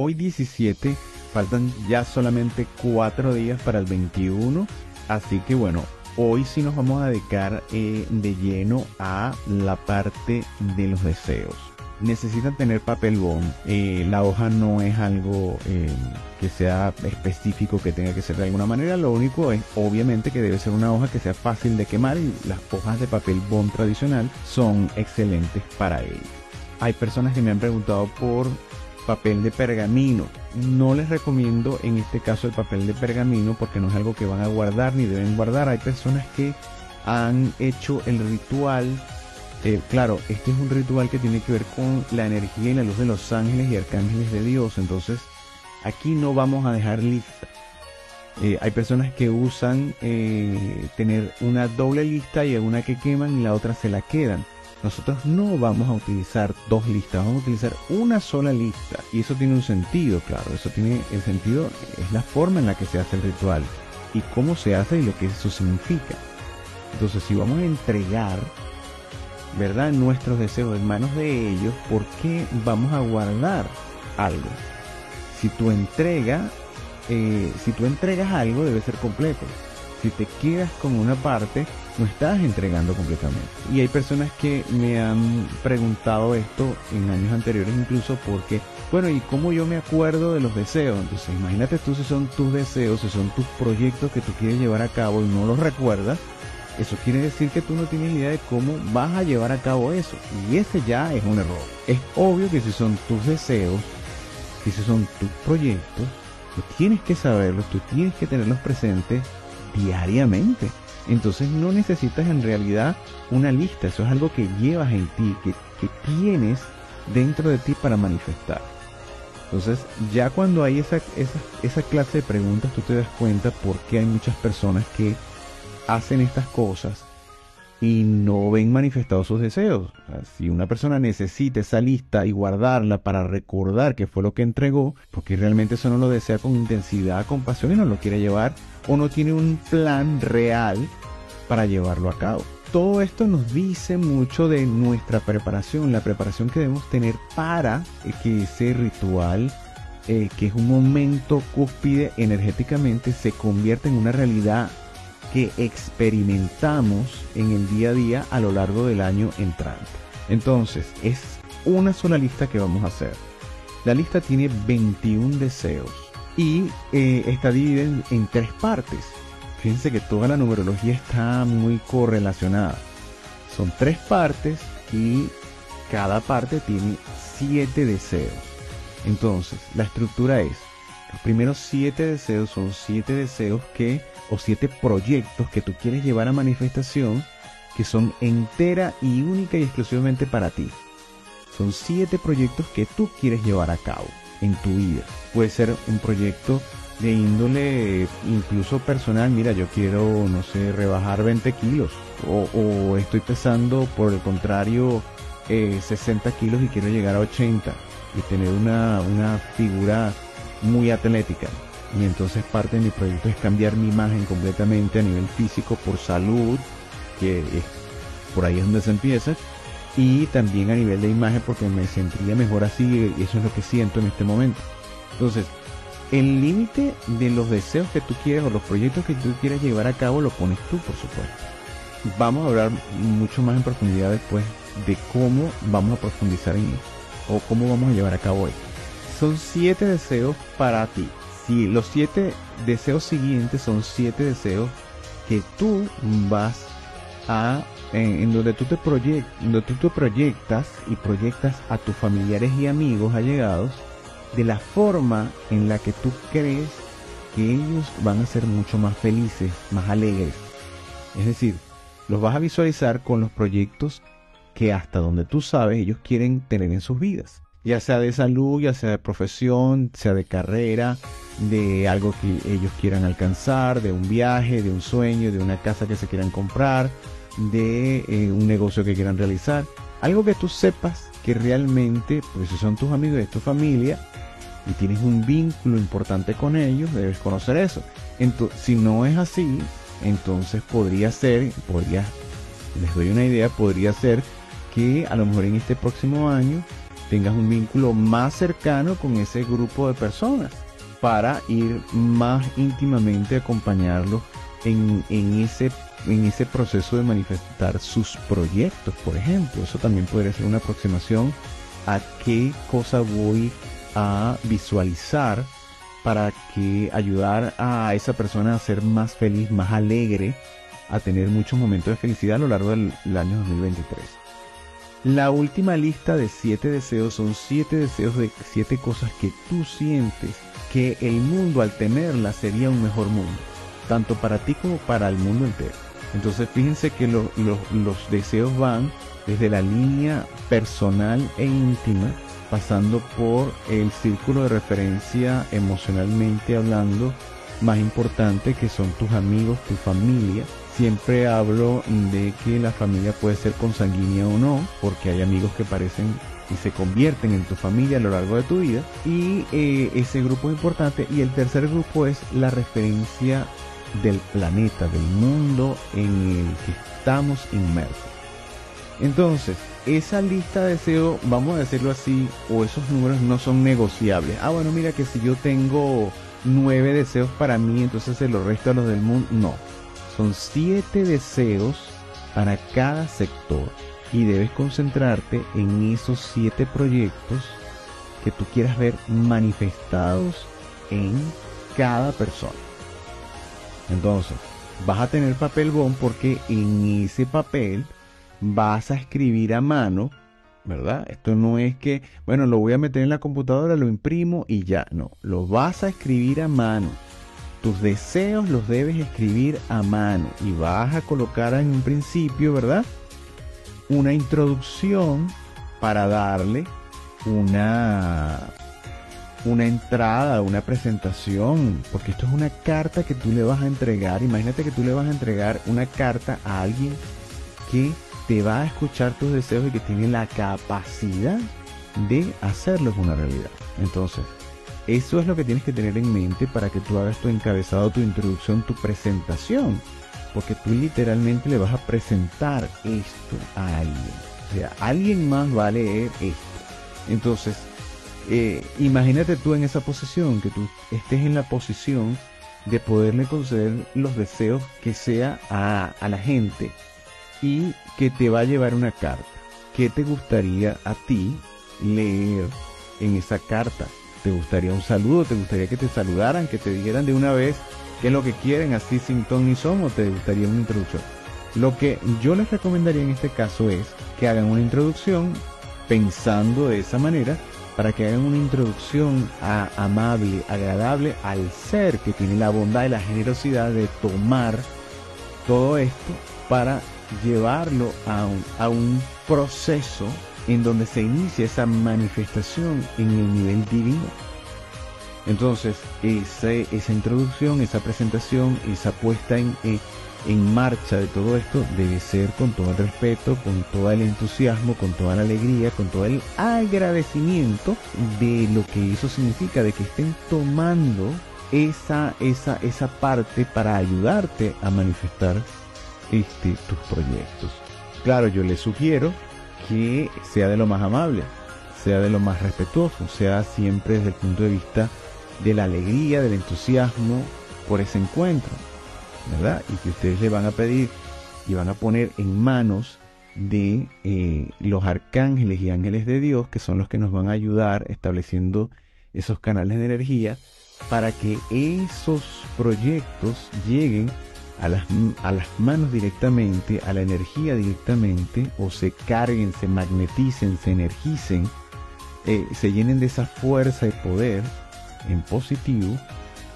hoy 17, faltan ya solamente 4 días para el 21, así que bueno, hoy sí nos vamos a dedicar eh, de lleno a la parte de los deseos. Necesitan tener papel bond. Eh, la hoja no es algo eh, que sea específico que tenga que ser de alguna manera. Lo único es, obviamente, que debe ser una hoja que sea fácil de quemar y las hojas de papel bond tradicional son excelentes para ello. Hay personas que me han preguntado por papel de pergamino. No les recomiendo en este caso el papel de pergamino porque no es algo que van a guardar ni deben guardar. Hay personas que han hecho el ritual. Eh, claro, este es un ritual que tiene que ver con la energía y la luz de los ángeles y arcángeles de Dios. Entonces, aquí no vamos a dejar lista. Eh, hay personas que usan eh, tener una doble lista y una que queman y la otra se la quedan. Nosotros no vamos a utilizar dos listas, vamos a utilizar una sola lista. Y eso tiene un sentido, claro. Eso tiene el sentido, es la forma en la que se hace el ritual y cómo se hace y lo que eso significa. Entonces, si vamos a entregar, ¿verdad? Nuestros deseos en manos de ellos, ¿por qué vamos a guardar algo? Si tu entrega, eh, si tú entregas algo, debe ser completo. Si te quedas con una parte, no estás entregando completamente. Y hay personas que me han preguntado esto en años anteriores incluso porque, bueno, ¿y cómo yo me acuerdo de los deseos? Entonces, imagínate tú si son tus deseos, si son tus proyectos que tú quieres llevar a cabo y no los recuerdas, eso quiere decir que tú no tienes idea de cómo vas a llevar a cabo eso. Y ese ya es un error. Es obvio que si son tus deseos, si son tus proyectos, tú tienes que saberlos, tú tienes que tenerlos presentes diariamente. Entonces no necesitas en realidad una lista, eso es algo que llevas en ti, que, tienes dentro de ti para manifestar. Entonces ya cuando hay esa, esa, clase de preguntas tú te das cuenta por qué hay muchas personas que hacen estas cosas y no ven manifestados sus deseos. si una persona necesita esa lista y guardarla para recordar que fue lo que entregó, porque realmente eso no lo desea con intensidad, con pasión y no lo quiere llevar o no tiene un plan real para llevarlo a cabo. Todo esto nos dice mucho de nuestra preparación, la preparación que debemos tener para que ese ritual, eh, que es un momento cúspide energéticamente, se convierta en una realidad que experimentamos en el día a día a lo largo del año entrante. Entonces, es una sola lista que vamos a hacer. La lista tiene 21 deseos y eh, está dividida en, tres partes. Fíjense que toda la numerología está muy correlacionada. Son tres partes y cada parte tiene siete deseos. Entonces, la estructura es, los primeros siete deseos son siete deseos que, o siete proyectos que tú quieres llevar a manifestación, que son entera y única y exclusivamente para ti. Son siete proyectos que tú quieres llevar a cabo en tu vida. Puede ser un proyecto de índole incluso personal, mira, yo quiero, no sé, rebajar 20 kilos o, estoy pesando por el contrario 60 eh, kilos y quiero llegar a 80 y tener una, una figura muy atlética. Y entonces parte de mi proyecto es cambiar mi imagen completamente a nivel físico por salud, que es, por ahí es donde se empieza, y también a nivel de imagen porque me sentiría mejor así y eso es lo que siento en este momento. Entonces, el límite de los deseos que tú quieres o los proyectos que tú quieres llevar a cabo lo pones tú, por supuesto. Vamos a hablar mucho más en profundidad después de cómo vamos a profundizar en esto o cómo vamos a llevar a cabo esto. Son siete deseos para ti. Si los siete deseos siguientes son siete deseos que tú vas a en, donde tú te donde tú te proyectas y proyectas a tus familiares y amigos allegados de la forma en la que tú crees que ellos van a ser mucho más felices, más alegres. Es decir, los vas a visualizar con los proyectos que hasta donde tú sabes ellos quieren tener en sus vidas. Ya sea de salud, ya sea de profesión, sea de carrera, de algo que ellos quieran alcanzar, de un viaje, de un sueño, de una casa que se quieran comprar, de eh, un negocio que quieran realizar. Algo que tú sepas que realmente, pues si son tus amigos y tu familia, y tienes un vínculo importante con ellos, debes conocer eso. Entonces, si no es así, entonces podría ser, podría, les doy una idea, podría ser que a lo mejor en este próximo año tengas un vínculo más cercano con ese grupo de personas para ir más íntimamente a acompañarlos en, en, ese, en ese proceso de manifestar sus proyectos, por ejemplo. Eso también podría ser una aproximación a qué cosa voy a visualizar para que ayudar a esa persona a ser más feliz, más alegre, a tener muchos momentos de felicidad a lo largo del, año 2023. La última lista de siete deseos son siete deseos de siete cosas que tú sientes que el mundo al tenerlas sería un mejor mundo, tanto para ti como para el mundo entero. Entonces fíjense que los deseos van desde la línea personal e íntima, pasando por el círculo de referencia emocionalmente hablando más importante que son tus amigos, tu familia. Siempre hablo de que la familia puede ser consanguínea o no, porque hay amigos que parecen y se convierten en tu familia a lo largo de tu vida. Y eh, ese grupo es importante. Y el tercer grupo es la referencia del planeta, del mundo en el que estamos inmersos. Entonces, esa lista de deseos, vamos a decirlo así, o esos números no son negociables. Ah, bueno, mira que si yo tengo nueve deseos para mí, entonces se lo resto a los del mundo. No, son siete deseos para cada sector y debes concentrarte en esos siete proyectos que tú quieras ver manifestados en cada persona. Entonces, vas a tener papel bond porque en ese papel vas a escribir a mano, ¿verdad? Esto no es que, bueno, lo voy a meter en la computadora, lo imprimo y ya, no, lo vas a escribir a mano. Tus deseos los debes escribir a mano y vas a colocar en un principio, ¿verdad? Una introducción para darle una una entrada, una presentación, porque esto es una carta que tú le vas a entregar. Imagínate que tú le vas a entregar una carta a alguien que te va a escuchar tus deseos y que tiene la capacidad de hacerlos una realidad. Entonces, eso es lo que tienes que tener en mente para que tú hagas tu encabezado, tu introducción, tu presentación. Porque tú literalmente le vas a presentar esto a alguien. O sea, alguien más va a leer esto. Entonces, eh, imagínate tú en esa posición, que tú estés en la posición de poderle conceder los deseos que sea a, a la gente y que te va a llevar una carta. ¿Qué te gustaría a ti leer en esa carta? ¿Te gustaría un saludo? ¿Te gustaría que te saludaran? ¿Que te dijeran de una vez qué es lo que quieren así sin ton ni son? ¿O te gustaría una introducción? Lo que yo les recomendaría en este caso es que hagan una introducción pensando de esa manera para que hagan una introducción amable, agradable al ser que tiene la bondad y la generosidad de tomar todo esto para llevarlo a un, a un proceso en donde se inicia esa manifestación en el nivel divino. Entonces, esa introducción, esa presentación, esa puesta en, en marcha de todo esto debe ser con todo el respeto, con todo el entusiasmo, con toda la alegría, con todo el agradecimiento de lo que eso significa, de que estén tomando esa, esa, esa parte para ayudarte a manifestar este, tus proyectos. Claro, yo les sugiero que sea de lo más amable, sea de lo más respetuoso, sea siempre desde el punto de vista de la alegría, del entusiasmo por ese encuentro, ¿verdad? Y que ustedes le van a pedir y van a poner en manos de eh, los arcángeles y ángeles de Dios, que son los que nos van a ayudar estableciendo esos canales de energía para que esos proyectos lleguen a las, a las manos directamente, a la energía directamente, o se carguen, se magneticen, se energicen, eh, se llenen de esa fuerza y poder en positivo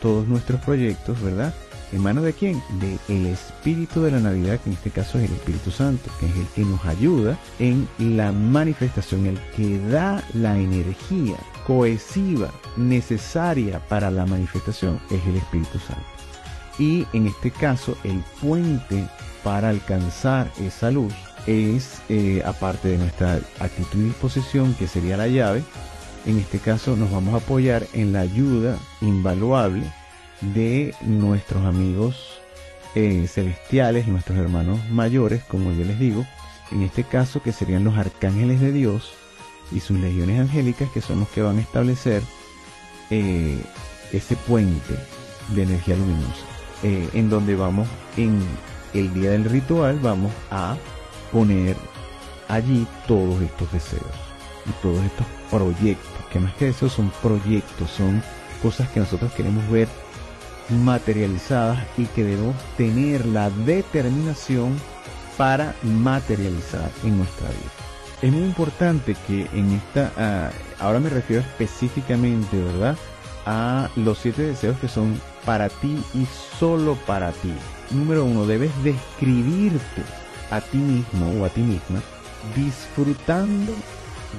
todos nuestros proyectos, ¿verdad? ¿En manos de quién? De el espíritu de la Navidad, que en este caso es el Espíritu Santo, que es el que nos ayuda en la manifestación, el que da la energía cohesiva necesaria para la manifestación, es el Espíritu Santo. Y en este caso, el puente para alcanzar esa luz es, eh, aparte de nuestra actitud y disposición, que sería la llave, en este caso nos vamos a apoyar en la ayuda invaluable de nuestros amigos eh, celestiales, nuestros hermanos mayores, como yo les digo, en este caso que serían los arcángeles de Dios, y sus legiones angélicas que son los que van a establecer eh, ese puente de energía luminosa, eh, en donde vamos en el día del ritual vamos a poner allí todos estos deseos y todos estos proyectos, que más que deseos son proyectos, son cosas que nosotros queremos ver materializadas y que debemos tener la determinación para materializar en nuestra vida. Es muy importante que en esta, ah, ahora me refiero específicamente, ¿verdad? A los siete deseos que son para ti y solo para ti. Número uno, debes describirte a ti mismo o a ti misma disfrutando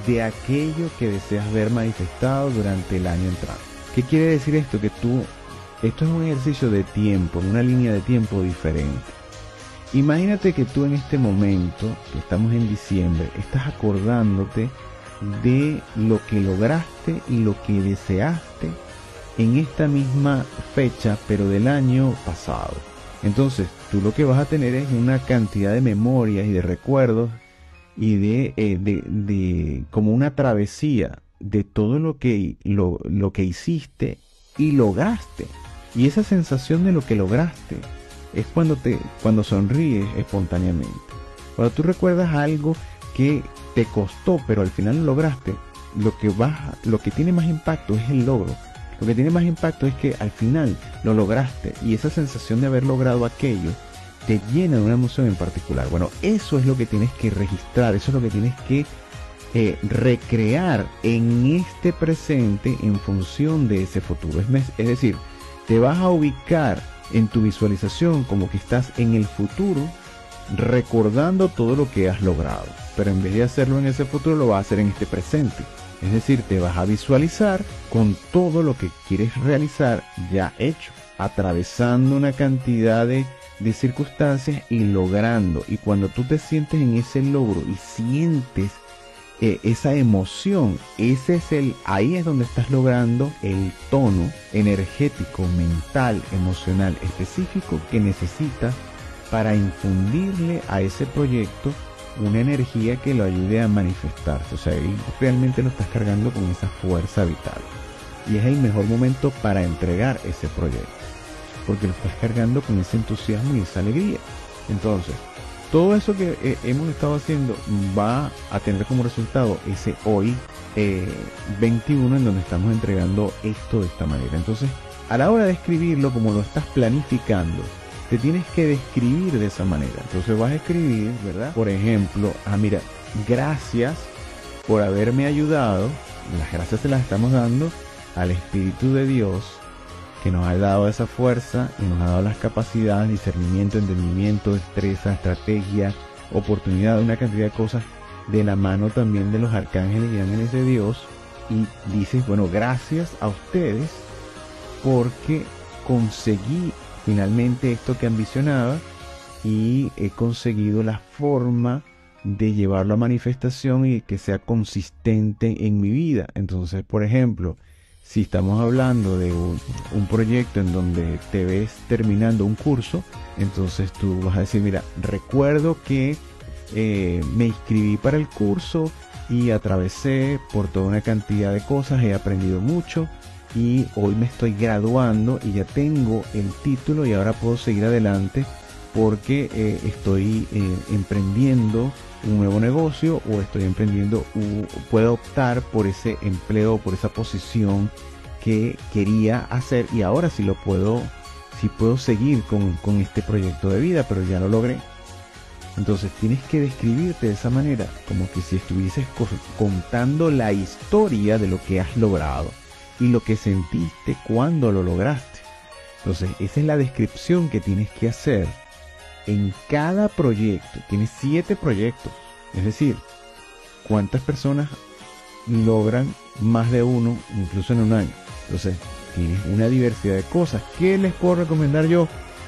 de aquello que deseas ver manifestado durante el año entrante. ¿Qué quiere decir esto? Que tú, esto es un ejercicio de tiempo, una línea de tiempo diferente. Imagínate que tú en este momento, que estamos en diciembre, estás acordándote de lo que lograste y lo que deseaste en esta misma fecha, pero del año pasado. Entonces, tú lo que vas a tener es una cantidad de memorias y de recuerdos y de, eh, de, como una travesía de todo lo que, lo, lo que hiciste y lograste. Y esa sensación de lo que lograste es cuando, te, cuando sonríes espontáneamente. Cuando tú recuerdas algo que te costó, pero al final lo lograste, lo que, va, lo que tiene más impacto es el logro. Lo que tiene más impacto es que al final lo lograste y esa sensación de haber logrado aquello te llena de una emoción en particular. Bueno, eso es lo que tienes que registrar, eso es lo que tienes que eh, recrear en este presente en función de ese futuro. Es, es decir, te vas a ubicar en tu visualización como que estás en el futuro recordando todo lo que has logrado. Pero en vez de hacerlo en ese futuro, lo vas a hacer en este presente. Es decir, te vas a visualizar con todo lo que quieres realizar ya hecho, atravesando una cantidad de, circunstancias y logrando. Y cuando tú te sientes en ese logro y sientes eh, esa emoción, ese es el, ahí es donde estás logrando el tono energético, mental, emocional específico que necesitas para infundirle a ese proyecto una energía que lo ayude a manifestarse. O sea, realmente lo estás cargando con esa fuerza vital. Y es el mejor momento para entregar ese proyecto. Porque lo estás cargando con ese entusiasmo y esa alegría. Entonces, todo eso que eh, hemos estado haciendo va a tener como resultado ese hoy 21 eh, en donde estamos entregando esto de esta manera. Entonces, a la hora de escribirlo, como lo estás planificando, te tienes que describir de esa manera. Entonces vas a escribir, ¿verdad? Por ejemplo, ah, mira, gracias por haberme ayudado. Las gracias se las estamos dando al Espíritu de Dios que nos ha dado esa fuerza y nos ha dado las capacidades, discernimiento, entendimiento, destreza, estrategia, oportunidad, una cantidad de cosas de la mano también de los arcángeles y ángeles de Dios. Y dices, bueno, gracias a ustedes porque conseguí finalmente esto que ambicionaba y he conseguido la forma de llevarlo a manifestación y que sea consistente en mi vida. Entonces, por ejemplo, si estamos hablando de un, proyecto en donde te ves terminando un curso, entonces tú vas a decir, mira, recuerdo que eh, me inscribí para el curso y atravesé por toda una cantidad de cosas, he aprendido mucho, y hoy me estoy graduando y ya tengo el título y ahora puedo seguir adelante porque eh, estoy eh, emprendiendo un nuevo negocio o estoy emprendiendo puedo optar por ese empleo por esa posición que quería hacer y ahora sí lo puedo sí puedo seguir con, con este proyecto de vida pero ya lo logré. Entonces tienes que describirte de esa manera como que si estuvieses contando la historia de lo que has logrado y lo que sentiste cuando lo lograste. Entonces, esa es la descripción que tienes que hacer en cada proyecto. Tienes siete proyectos. Es decir, cuántas personas logran más de uno, incluso en un año. Entonces, tienes una diversidad de cosas. ¿Qué les puedo recomendar yo?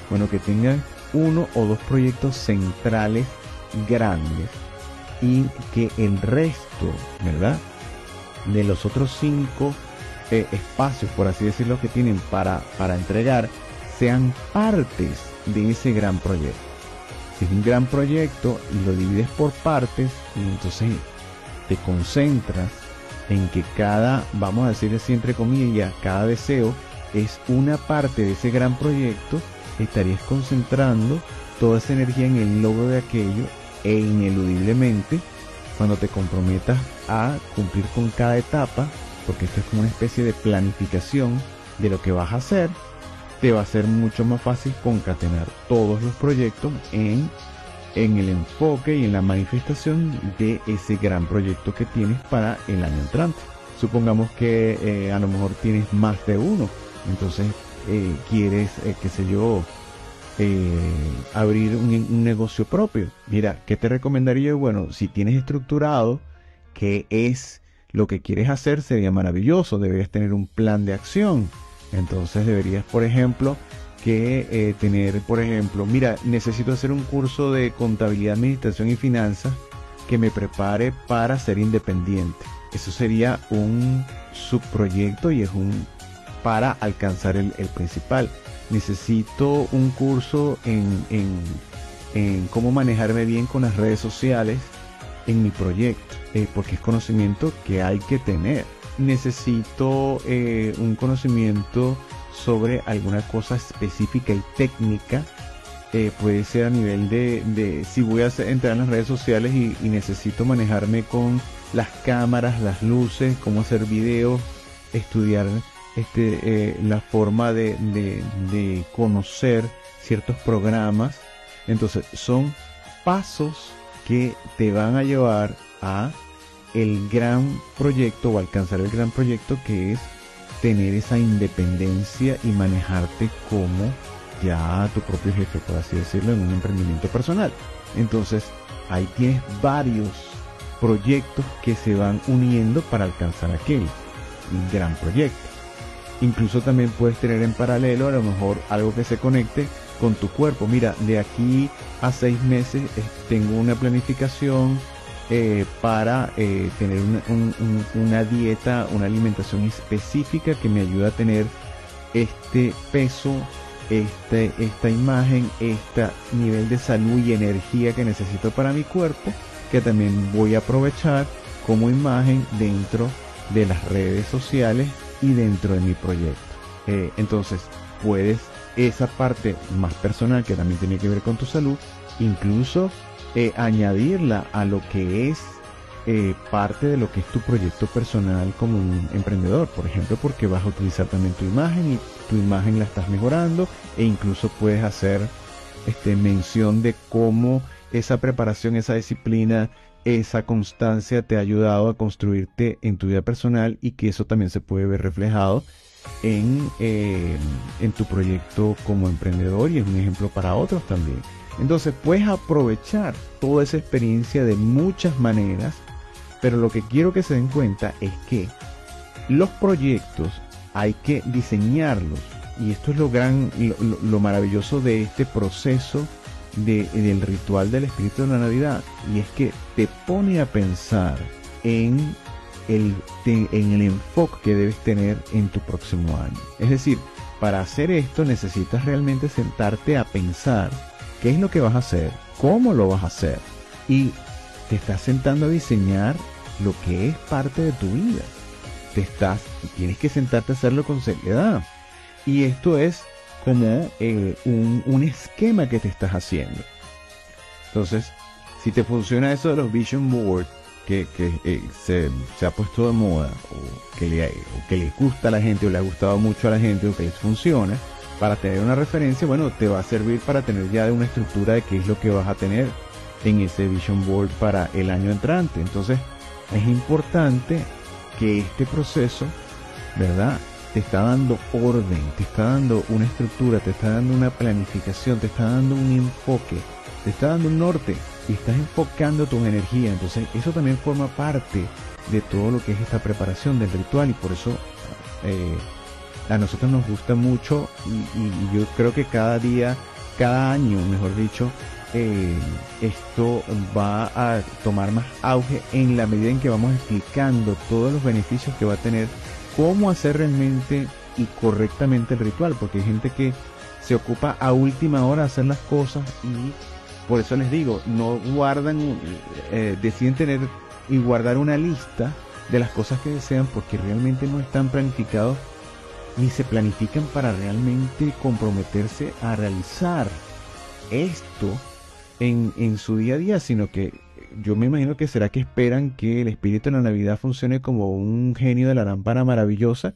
Bueno, que tengan uno o dos proyectos centrales grandes y que el resto, ¿verdad? De los otros cinco eh, espacios, por así decirlo, que tienen para, para entregar, sean partes de ese gran proyecto. Si es un gran proyecto y lo divides por partes, entonces te concentras en que cada, vamos a decir así entre comillas, cada deseo es una parte de ese gran proyecto, estarías concentrando toda esa energía en el logro de aquello e ineludiblemente cuando te comprometas a cumplir con cada etapa, porque esto es como una especie de planificación de lo que vas a hacer, te va a ser mucho más fácil concatenar todos los proyectos en, en el enfoque y en la manifestación de ese gran proyecto que tienes para el año entrante. Supongamos que eh, a lo mejor tienes más de uno, entonces eh, quieres, eh, qué sé yo, abrir un, negocio propio. Mira, ¿qué te recomendaría? Bueno, si tienes estructurado qué es lo que quieres hacer, sería maravilloso. Deberías tener un plan de acción entonces deberías, por ejemplo, que eh, tener, por ejemplo, mira, necesito hacer un curso de contabilidad, administración y finanzas que me prepare para ser independiente. Eso sería un subproyecto y es un para alcanzar el, principal. Necesito un curso en, en, cómo manejarme bien con las redes sociales en mi proyecto, eh, porque es conocimiento que hay que tener necesito eh, un conocimiento sobre alguna cosa específica y técnica. Eh, puede ser a nivel de, si voy a entrar en las redes sociales y, necesito manejarme con las cámaras, las luces, cómo hacer videos, estudiar este, eh, la forma de, de conocer ciertos programas. Entonces son pasos que te van a llevar a el gran proyecto o alcanzar el gran proyecto que es tener esa independencia y manejarte como ya tu propio jefe, por así decirlo, en un emprendimiento personal. Entonces, ahí tienes varios proyectos que se van uniendo para alcanzar aquel gran proyecto. Incluso también puedes tener en paralelo a lo mejor algo que se conecte con tu cuerpo. Mira, de aquí a seis meses eh, tengo una planificación eh, para eh, tener una, dieta, una alimentación específica que me ayuda a tener este peso, este, esta imagen, este nivel de salud y energía que necesito para mi cuerpo, que también voy a aprovechar como imagen dentro de las redes sociales y dentro de mi proyecto. Entonces, puedes esa parte más personal que también tiene que ver con tu salud, incluso eh, añadirla a lo que es eh, parte de lo que es tu proyecto personal como un emprendedor, por ejemplo, porque vas a utilizar también tu imagen y tu imagen la estás mejorando e incluso puedes hacer este, mención de cómo esa preparación, esa disciplina, esa constancia te ha ayudado a construirte en tu vida personal y que eso también se puede ver reflejado en, eh, en tu proyecto como emprendedor y es un ejemplo para otros también. Entonces puedes aprovechar toda esa experiencia de muchas maneras, pero lo que quiero que se den cuenta es que los proyectos hay que diseñarlos y esto es lo gran, lo, maravilloso de este proceso del ritual del espíritu de la Navidad y es que te pone a pensar en el, en el enfoque que debes tener en tu próximo año. Es decir, para hacer esto necesitas realmente sentarte a pensar qué es lo que vas a hacer, cómo lo vas a hacer y te estás sentando a diseñar lo que es parte de tu vida. Te estás, tienes que sentarte a hacerlo con seriedad. Y esto es como eh, un, esquema que te estás haciendo. Entonces, si te funciona eso de los vision board, que, eh, se, ha puesto de moda, o que, le, o que le gusta a la gente, o le ha gustado mucho a la gente, o que les funciona, para tener una referencia, bueno, te va a servir para tener ya una estructura de qué es lo que vas a tener en ese Vision Board para el año entrante. Entonces, es importante que este proceso, ¿verdad? Te está dando orden, te está dando una estructura, te está dando una planificación, te está dando un enfoque, te está dando un norte y estás enfocando tu energía. Entonces, eso también forma parte de todo lo que es esta preparación del ritual y por eso eh, a nosotros nos gusta mucho y, yo creo que cada día, cada año, mejor dicho, eh, esto va a tomar más auge en la medida en que vamos explicando todos los beneficios que va a tener, cómo hacer realmente y correctamente el ritual, porque hay gente que se ocupa a última hora hacer las cosas y por eso les digo, no guardan, eh, deciden tener y guardar una lista de las cosas que desean porque realmente no están planificados ni se planifican para realmente comprometerse a realizar esto en, en su día a día, sino que yo me imagino que será que esperan que el espíritu de la Navidad funcione como un genio de la lámpara maravillosa,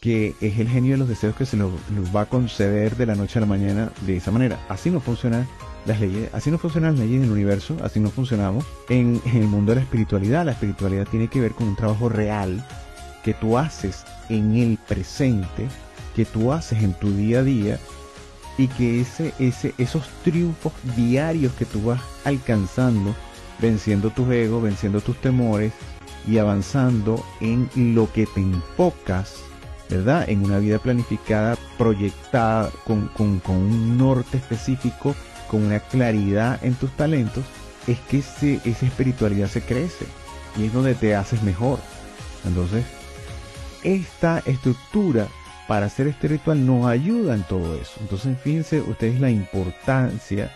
que es el genio de los deseos que se los, va a conceder de la noche a la mañana de esa manera. Así no funcionan las leyes, así no funcionan las leyes del universo, así no funcionamos en, el mundo de la espiritualidad. La espiritualidad tiene que ver con un trabajo real que tú haces en el presente, que tú haces en tu día a día y que ese, ese, esos triunfos diarios que tú vas alcanzando venciendo tus egos, venciendo tus temores y avanzando en lo que te enfocas, ¿verdad? En una vida planificada, proyectada, con, un norte específico, con una claridad en tus talentos, es que esa espiritualidad se crece y es donde te haces mejor. Entonces, esta estructura para ser este ritual nos ayuda en todo eso. Entonces, fíjense ustedes la importancia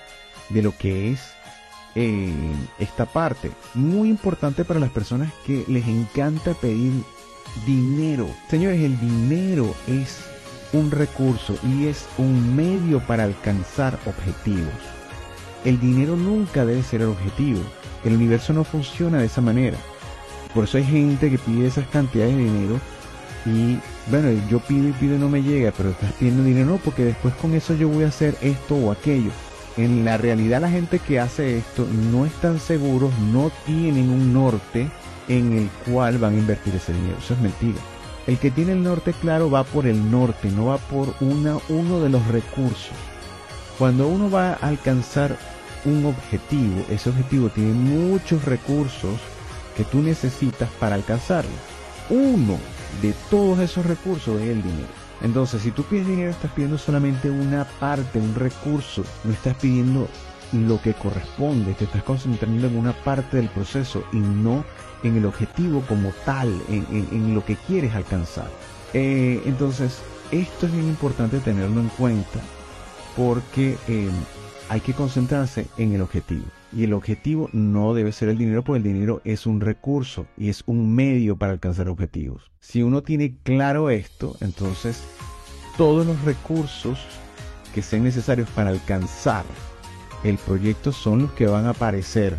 de lo que es esta parte. Muy importante para las personas que les encanta pedir dinero. Señores, el dinero es un recurso y es un medio para alcanzar objetivos. El dinero nunca debe ser el objetivo. El universo no funciona de esa manera. Por eso hay gente que pide esas cantidades de dinero y bueno, yo pido y pido y no me llega, pero estás pidiendo dinero no, porque después con eso yo voy a hacer esto o aquello en la realidad la gente que hace esto no están seguros, no tienen un norte en el cual van a invertir ese dinero. Eso es mentira. El que tiene el norte claro va por el norte, no va por una, uno de los recursos. Cuando uno va a alcanzar un objetivo, ese objetivo tiene muchos recursos que tú necesitas para alcanzarlo. Uno de todos esos recursos es el dinero. Entonces, si tú pides dinero, estás pidiendo solamente una parte, un recurso, no estás pidiendo lo que corresponde, te estás concentrando en una parte del proceso y no en el objetivo como tal, en, lo que quieres alcanzar. Eh, entonces, esto es bien importante tenerlo en cuenta porque eh, hay que concentrarse en el objetivo. Y el objetivo no debe ser el dinero, porque el dinero es un recurso y es un medio para alcanzar objetivos. Si uno tiene claro esto, entonces todos los recursos que sean necesarios para alcanzar el proyecto son los que van a aparecer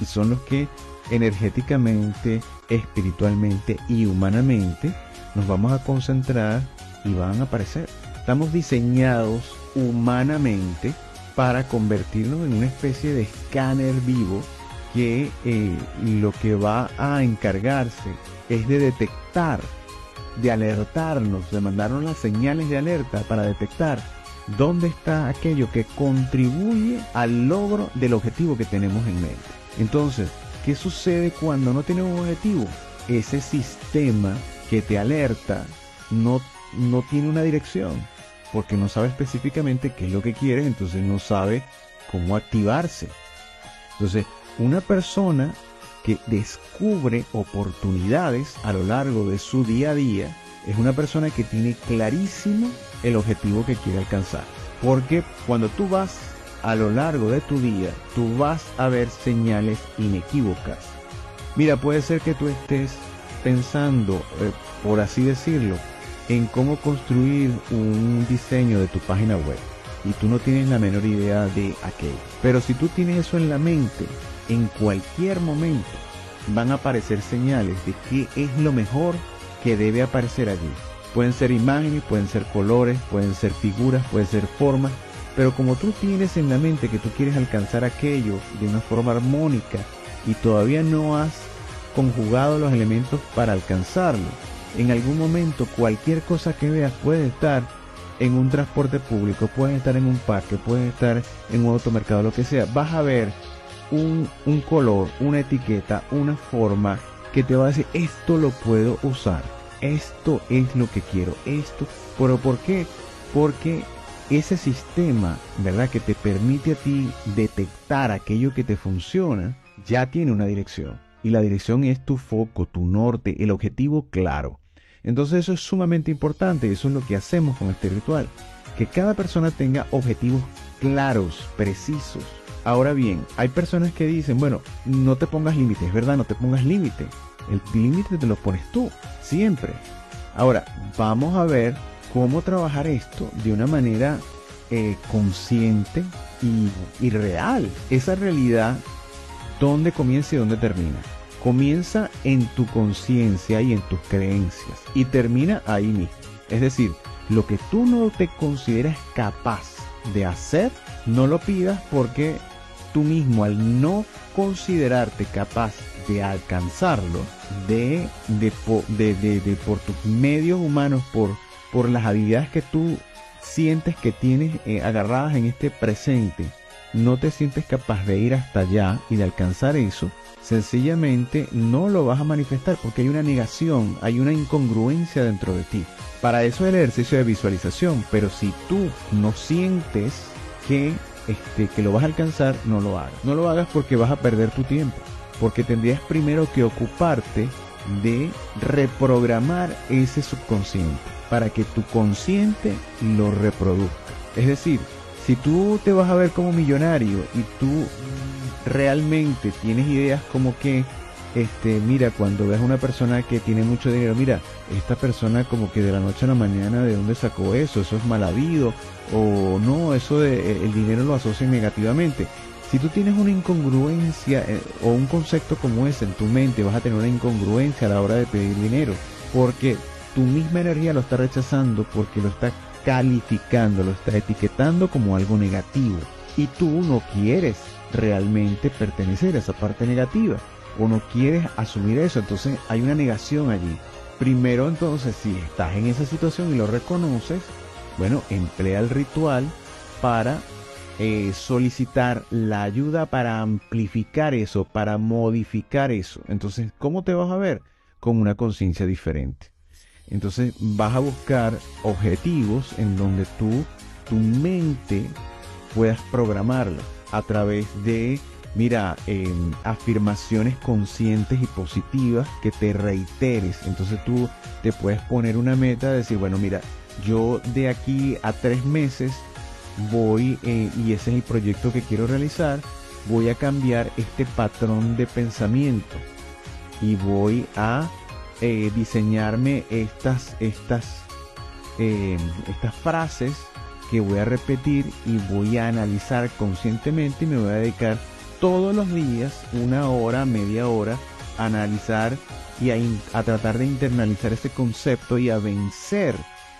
y son los que energéticamente, espiritualmente y humanamente nos vamos a concentrar y van a aparecer. Estamos diseñados humanamente para convertirnos en una especie de escáner vivo que eh, lo que va a encargarse es de detectar, de alertarnos, de mandarnos las señales de alerta para detectar dónde está aquello que contribuye al logro del objetivo que tenemos en mente. Entonces, ¿qué sucede cuando no tenemos un objetivo? Ese sistema que te alerta no, no tiene una dirección porque no sabe específicamente qué es lo que quiere, entonces no sabe cómo activarse. Entonces, una persona que descubre oportunidades a lo largo de su día a día es una persona que tiene clarísimo el objetivo que quiere alcanzar. Porque cuando tú vas a lo largo de tu día, tú vas a ver señales inequívocas. Mira, puede ser que tú estés pensando, eh, por así decirlo, en cómo construir un diseño de tu página web y tú no tienes la menor idea de aquello. Pero si tú tienes eso en la mente, en cualquier momento van a aparecer señales de qué es lo mejor que debe aparecer allí. Pueden ser imágenes, pueden ser colores, pueden ser figuras, pueden ser formas, pero como tú tienes en la mente que tú quieres alcanzar aquello de una forma armónica y todavía no has conjugado los elementos para alcanzarlo, en algún momento cualquier cosa que veas puede estar en un transporte público, puede estar en un parque, puede estar en un automercado, lo que sea. Vas a ver un, un color, una etiqueta, una forma que te va a decir, esto lo puedo usar, esto es lo que quiero, esto. Pero ¿por qué? Porque ese sistema, ¿verdad? Que te permite a ti detectar aquello que te funciona, ya tiene una dirección. Y la dirección es tu foco, tu norte, el objetivo claro. Entonces eso es sumamente importante eso es lo que hacemos con este ritual. Que cada persona tenga objetivos claros, precisos, Ahora bien, hay personas que dicen, bueno, no te pongas límites, es verdad, no te pongas límite. El límite te lo pones tú, siempre. Ahora, vamos a ver cómo trabajar esto de una manera eh, consciente y, y real. Esa realidad, ¿dónde comienza y dónde termina? Comienza en tu conciencia y en tus creencias y termina ahí mismo. Es decir, lo que tú no te consideras capaz de hacer, no lo pidas porque tú mismo al no considerarte capaz de alcanzarlo, de, de, de, por tus medios humanos, por, por las habilidades que tú sientes que tienes eh, agarradas en este presente, no te sientes capaz de ir hasta allá y de alcanzar eso, sencillamente no lo vas a manifestar porque hay una negación, hay una incongruencia dentro de ti. Para eso es el ejercicio de visualización, pero si tú no sientes que, este, que lo vas a alcanzar, no lo hagas. No lo hagas porque vas a perder tu tiempo, porque tendrías primero que ocuparte de reprogramar ese subconsciente para que tu consciente lo reproduzca. Es decir, si tú te vas a ver como millonario y tú realmente tienes ideas como que, este, mira, cuando ves a una persona que tiene mucho dinero, mira, esta persona como que de la noche a la mañana, ¿de dónde sacó eso? Eso es mal habido, o no, eso de eh, el dinero lo asocia negativamente. Si tú tienes una incongruencia eh, o un concepto como ese en tu mente, vas a tener una incongruencia a la hora de pedir dinero, porque tu misma energía lo está rechazando, porque lo está calificando, lo está etiquetando como algo negativo. Y tú no quieres realmente pertenecer a esa parte negativa o no quieres asumir eso. Entonces hay una negación allí. Primero entonces, si estás en esa situación y lo reconoces, bueno, emplea el ritual para eh, solicitar la ayuda para amplificar eso, para modificar eso. Entonces, ¿cómo te vas a ver? Con una conciencia diferente. Entonces vas a buscar objetivos en donde tú, tu mente, puedas programarlo a través de, mira, em, afirmaciones conscientes y positivas que te reiteres. Entonces tú te puedes poner una meta de decir, bueno, mira, yo de aquí a tres meses voy, eh, y ese es el proyecto que quiero realizar, voy a cambiar este patrón de pensamiento y voy a eh, diseñarme estas, estas, eh, estas frases que voy a repetir y voy a analizar conscientemente y me voy a dedicar todos los días, una hora, media hora, a analizar y a, a tratar de internalizar ese concepto y a vencer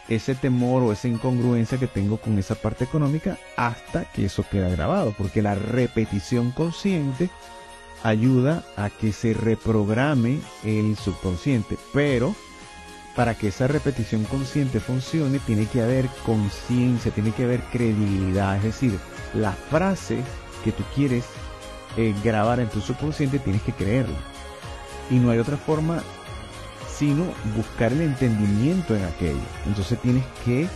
ese temor o esa incongruencia que tengo con esa parte económica hasta que eso queda grabado, porque la repetición consciente ayuda a que se reprograme el subconsciente, pero para que esa repetición consciente funcione tiene que haber conciencia, tiene que haber credibilidad, es decir, la frase que tú quieres eh, grabar en tu subconsciente tienes que creerla. Y no hay otra forma sino buscar el entendimiento en aquello. Entonces tienes que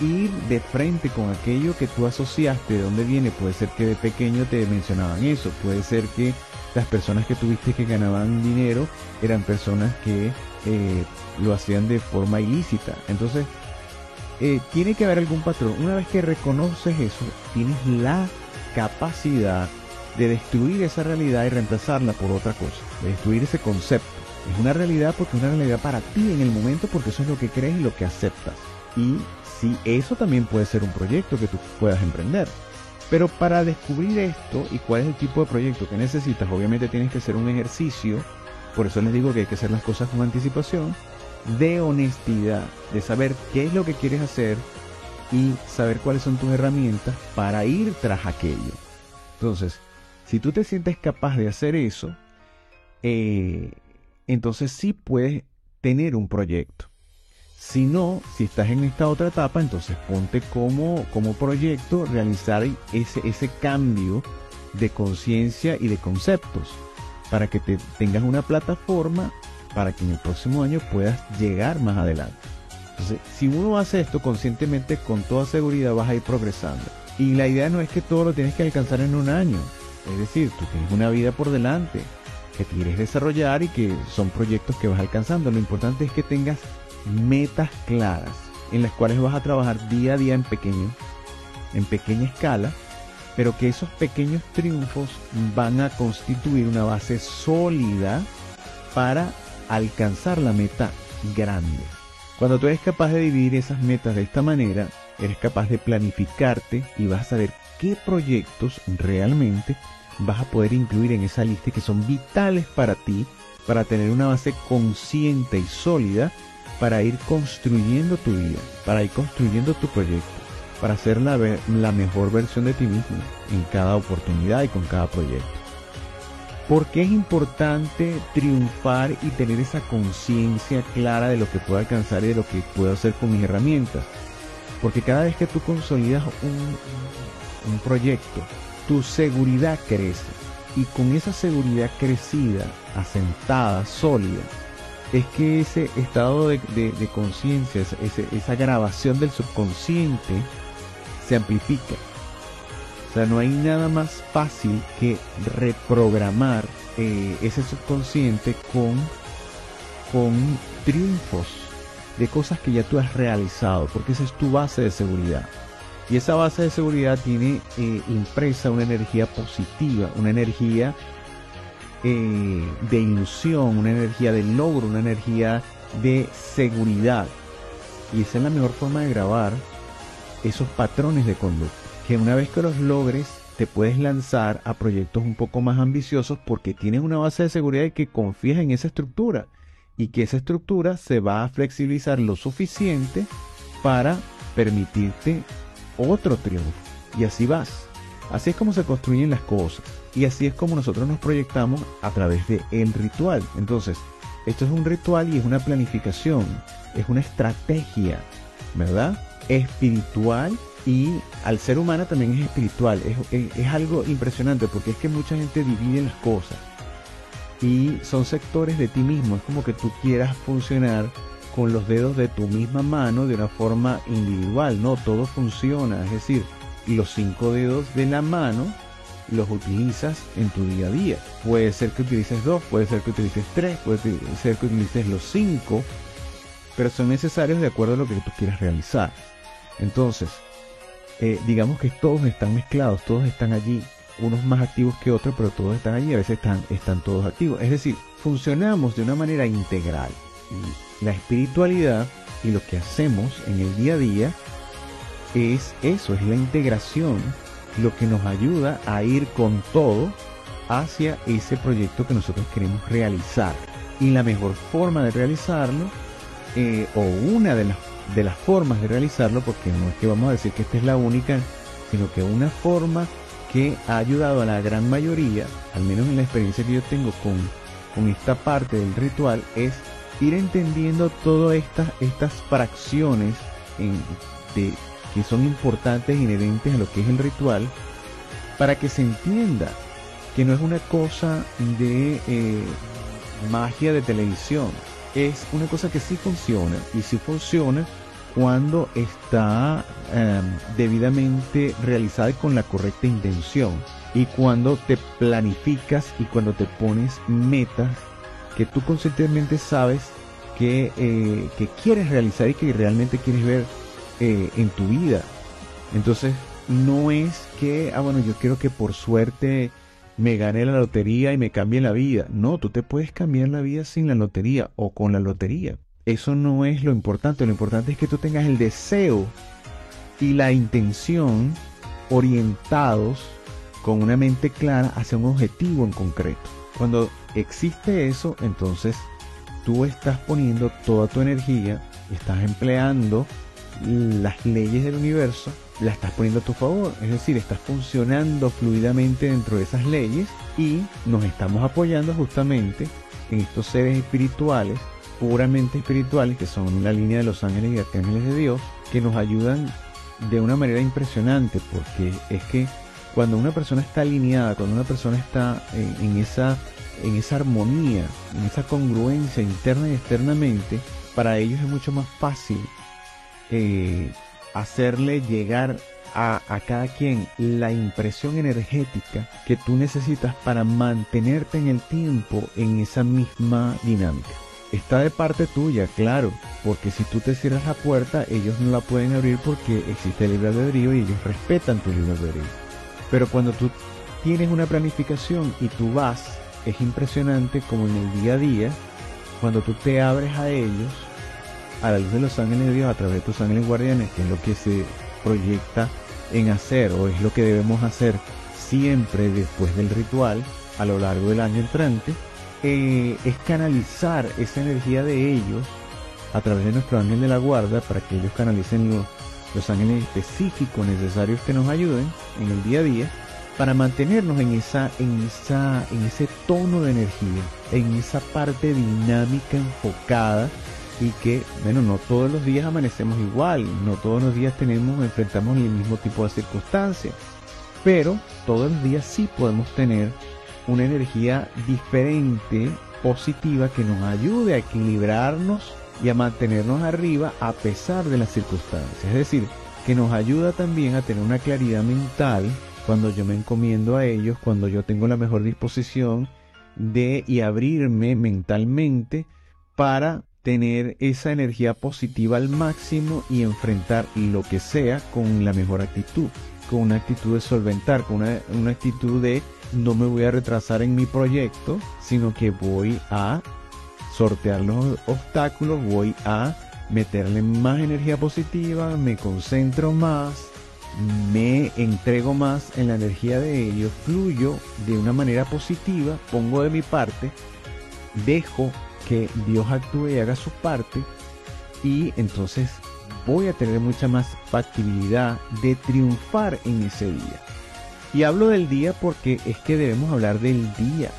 ir de frente con aquello que tú asociaste, de dónde viene. Puede ser que de pequeño te mencionaban eso, puede ser que las personas que tuviste que ganaban dinero eran personas que eh, lo hacían de forma ilícita. Entonces, eh, tiene que haber algún patrón. Una vez que reconoces eso, tienes la capacidad de destruir esa realidad y reemplazarla por otra cosa, de destruir ese concepto. Es una realidad porque es una realidad para ti en el momento porque eso es lo que crees y lo que aceptas. Y si eso también puede ser un proyecto que tú puedas emprender. Pero para descubrir esto y cuál es el tipo de proyecto que necesitas, obviamente tienes que hacer un ejercicio, por eso les digo que hay que hacer las cosas con anticipación, de honestidad, de saber qué es lo que quieres hacer y saber cuáles son tus herramientas para ir tras aquello. Entonces, si tú te sientes capaz de hacer eso, eh, entonces sí puedes tener un proyecto. Si no, si estás en esta otra etapa, entonces ponte como, como proyecto realizar ese, ese cambio de conciencia y de conceptos para que te tengas una plataforma para que en el próximo año puedas llegar más adelante. Entonces, si uno hace esto conscientemente, con toda seguridad vas a ir progresando. Y la idea no es que todo lo tienes que alcanzar en un año. Es decir, tú tienes una vida por delante que quieres desarrollar y que son proyectos que vas alcanzando. Lo importante es que tengas metas claras en las cuales vas a trabajar día a día en pequeño, en pequeña escala, pero que esos pequeños triunfos van a constituir una base sólida para alcanzar la meta grande. Cuando tú eres capaz de dividir esas metas de esta manera, eres capaz de planificarte y vas a saber qué proyectos realmente vas a poder incluir en esa lista que son vitales para ti, para tener una base consciente y sólida para ir construyendo tu vida, para ir construyendo tu proyecto, para ser la, mejor versión de ti mismo en cada oportunidad y con cada proyecto. ¿Por qué es importante triunfar y tener esa conciencia clara de lo que puedo alcanzar y de lo que puedo hacer con mis herramientas? Porque cada vez que tú consolidas un proyecto, tu seguridad crece. Y con esa seguridad crecida, asentada, sólida, es que ese estado de, conciencia, esa grabación del subconsciente, se amplifica. O sea, no hay nada más fácil que reprogramar eh, ese subconsciente con, con triunfos de cosas que ya tú has realizado, porque esa es tu base de seguridad. Y esa base de seguridad tiene eh, impresa una energía positiva, una energía eh, de ilusión, una energía de logro, una energía de seguridad. Y esa es la mejor forma de grabar esos patrones de conducta. Que una vez que los logres, te puedes lanzar a proyectos un poco más ambiciosos porque tienes una base de seguridad y que confías en esa estructura. Y que esa estructura se va a flexibilizar lo suficiente para permitirte otro triunfo. Y así vas. Así es como se construyen las cosas. Y así es como nosotros nos proyectamos a través de el ritual. Entonces, esto es un ritual y es una planificación, es una estrategia, ¿verdad? Espiritual y al ser humano también es espiritual. Es, es, algo impresionante porque es que mucha gente divide las cosas y son sectores de ti mismo. Es como que tú quieras funcionar con los dedos de tu misma mano de una forma individual. No, todo funciona. Es decir, los cinco dedos de la mano los utilizas en tu día a día. Puede ser que utilices dos, puede ser que utilices tres, puede ser que utilices los cinco, pero son necesarios de acuerdo a lo que tú quieras realizar. Entonces, eh, digamos que todos están mezclados, todos están allí, unos más activos que otros, pero todos están allí, a veces están, están todos activos. Es decir, funcionamos de una manera integral. La espiritualidad y lo que hacemos en el día a día es eso, es la integración lo que nos ayuda a ir con todo hacia ese proyecto que nosotros queremos realizar. Y la mejor forma de realizarlo, eh, o una de las, de las formas de realizarlo, porque no es que vamos a decir que esta es la única, sino que una forma que ha ayudado a la gran mayoría, al menos en la experiencia que yo tengo con, con esta parte del ritual, es ir entendiendo todas estas, estas fracciones de, que son importantes inherentes a lo que es el ritual para que se entienda que no es una cosa de eh, magia de televisión, es una cosa que sí funciona y sí funciona cuando está em, debidamente realizada y con la correcta intención. Y cuando te planificas y cuando te pones metas que tú conscientemente sabes que, eh, que quieres realizar y que realmente quieres ver eh, en tu vida. Entonces, no es que, ah, bueno, yo quiero que por suerte me gane la lotería y me cambie la vida. No, tú te puedes cambiar la vida sin la lotería o con la lotería. Eso no es lo importante. Lo importante es que tú tengas el deseo y la intención orientados con una mente clara hacia un objetivo en concreto. Cuando existe eso, entonces tú estás poniendo toda tu energía, estás empleando las leyes del universo las estás poniendo a tu favor. Es decir, estás funcionando fluidamente dentro de esas leyes y nos estamos apoyando justamente en estos seres espirituales, puramente espirituales, que son la línea de los ángeles y arcángeles de Dios, que nos ayudan de una manera impresionante, porque es que cuando una persona está alineada, cuando una persona está en, esa, en esa armonía, en esa congruencia interna y externamente, para ellos es mucho más fácil eh, hacerle llegar a, a, cada quien la impresión energética que tú necesitas para mantenerte en el tiempo en esa misma dinámica. Está de parte tuya, claro, porque si tú te cierras la puerta, ellos no la pueden abrir porque existe el libre albedrío y ellos respetan tu libre albedrío. Pero cuando tú tienes una planificación y tú vas, es impresionante como en el día a día, cuando tú te abres a ellos, a la luz de los ángeles de Dios, a través de tus ángeles guardianes, que es lo que se proyecta en hacer o es lo que debemos hacer siempre después del ritual a lo largo del año entrante, eh, es canalizar esa energía de ellos a través de nuestro ángel de la guarda para que ellos canalicen los, los ángeles específicos necesarios que nos ayuden en el día a día para mantenernos en esa, en esa, en ese tono de energía, en esa parte dinámica enfocada y que, bueno, no todos los días amanecemos igual, no todos los días tenemos, enfrentamos el mismo tipo de circunstancias, pero todos los días sí podemos tener una energía diferente, positiva, que nos ayude a equilibrarnos y a mantenernos arriba a pesar de las circunstancias. Es decir, que nos ayuda también a tener una claridad mental cuando yo me encomiendo a ellos, cuando yo tengo la mejor disposición de y abrirme mentalmente para tener esa energía positiva al máximo y enfrentar lo que sea con la mejor actitud, con una actitud de solventar, con una, una actitud de no me voy a retrasar en mi proyecto, sino que voy a sortear los obstáculos, voy a meterle más energía positiva, me concentro más, me entrego más en la energía de ellos, fluyo de una manera positiva, pongo de mi parte, dejo que Dios actúe y haga su parte y entonces voy a tener mucha más factibilidad de triunfar en ese día. Y hablo del día porque es que debemos hablar del día.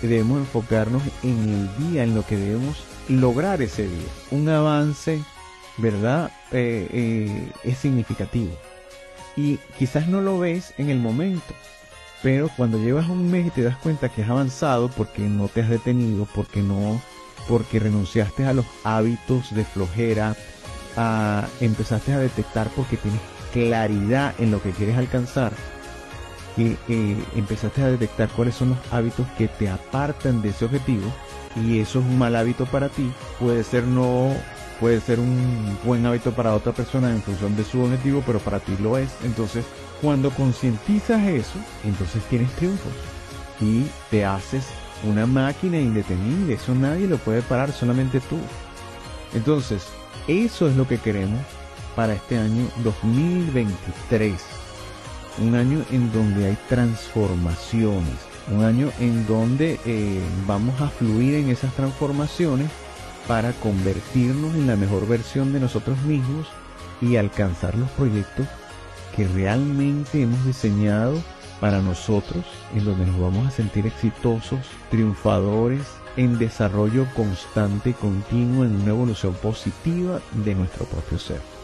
Debemos enfocarnos en el día, en lo que debemos lograr ese día. Un avance, ¿verdad? Eh, eh, es significativo y quizás no lo ves en el momento, pero cuando llevas un mes y te das cuenta que has avanzado porque no te has detenido, porque no, porque renunciaste a los hábitos de flojera, empezaste a detectar porque tienes claridad en lo que quieres alcanzar, eh, empezaste a detectar cuáles son los hábitos que te apartan de ese objetivo. Y eso es un mal hábito para ti, puede ser no puede ser un buen hábito para otra persona en función de su objetivo, pero para ti lo es. Entonces, cuando concientizas eso, entonces tienes triunfo y te haces una máquina indetenible. Eso nadie lo puede parar, solamente tú. Entonces, eso es lo que queremos para este año 2023. Un año en donde hay transformaciones. Un año en donde eh, vamos a fluir en esas transformaciones para convertirnos en la mejor versión de nosotros mismos y alcanzar los proyectos que realmente hemos diseñado para nosotros, en donde nos vamos a sentir exitosos, triunfadores, en desarrollo constante y continuo, en una evolución positiva de nuestro propio ser.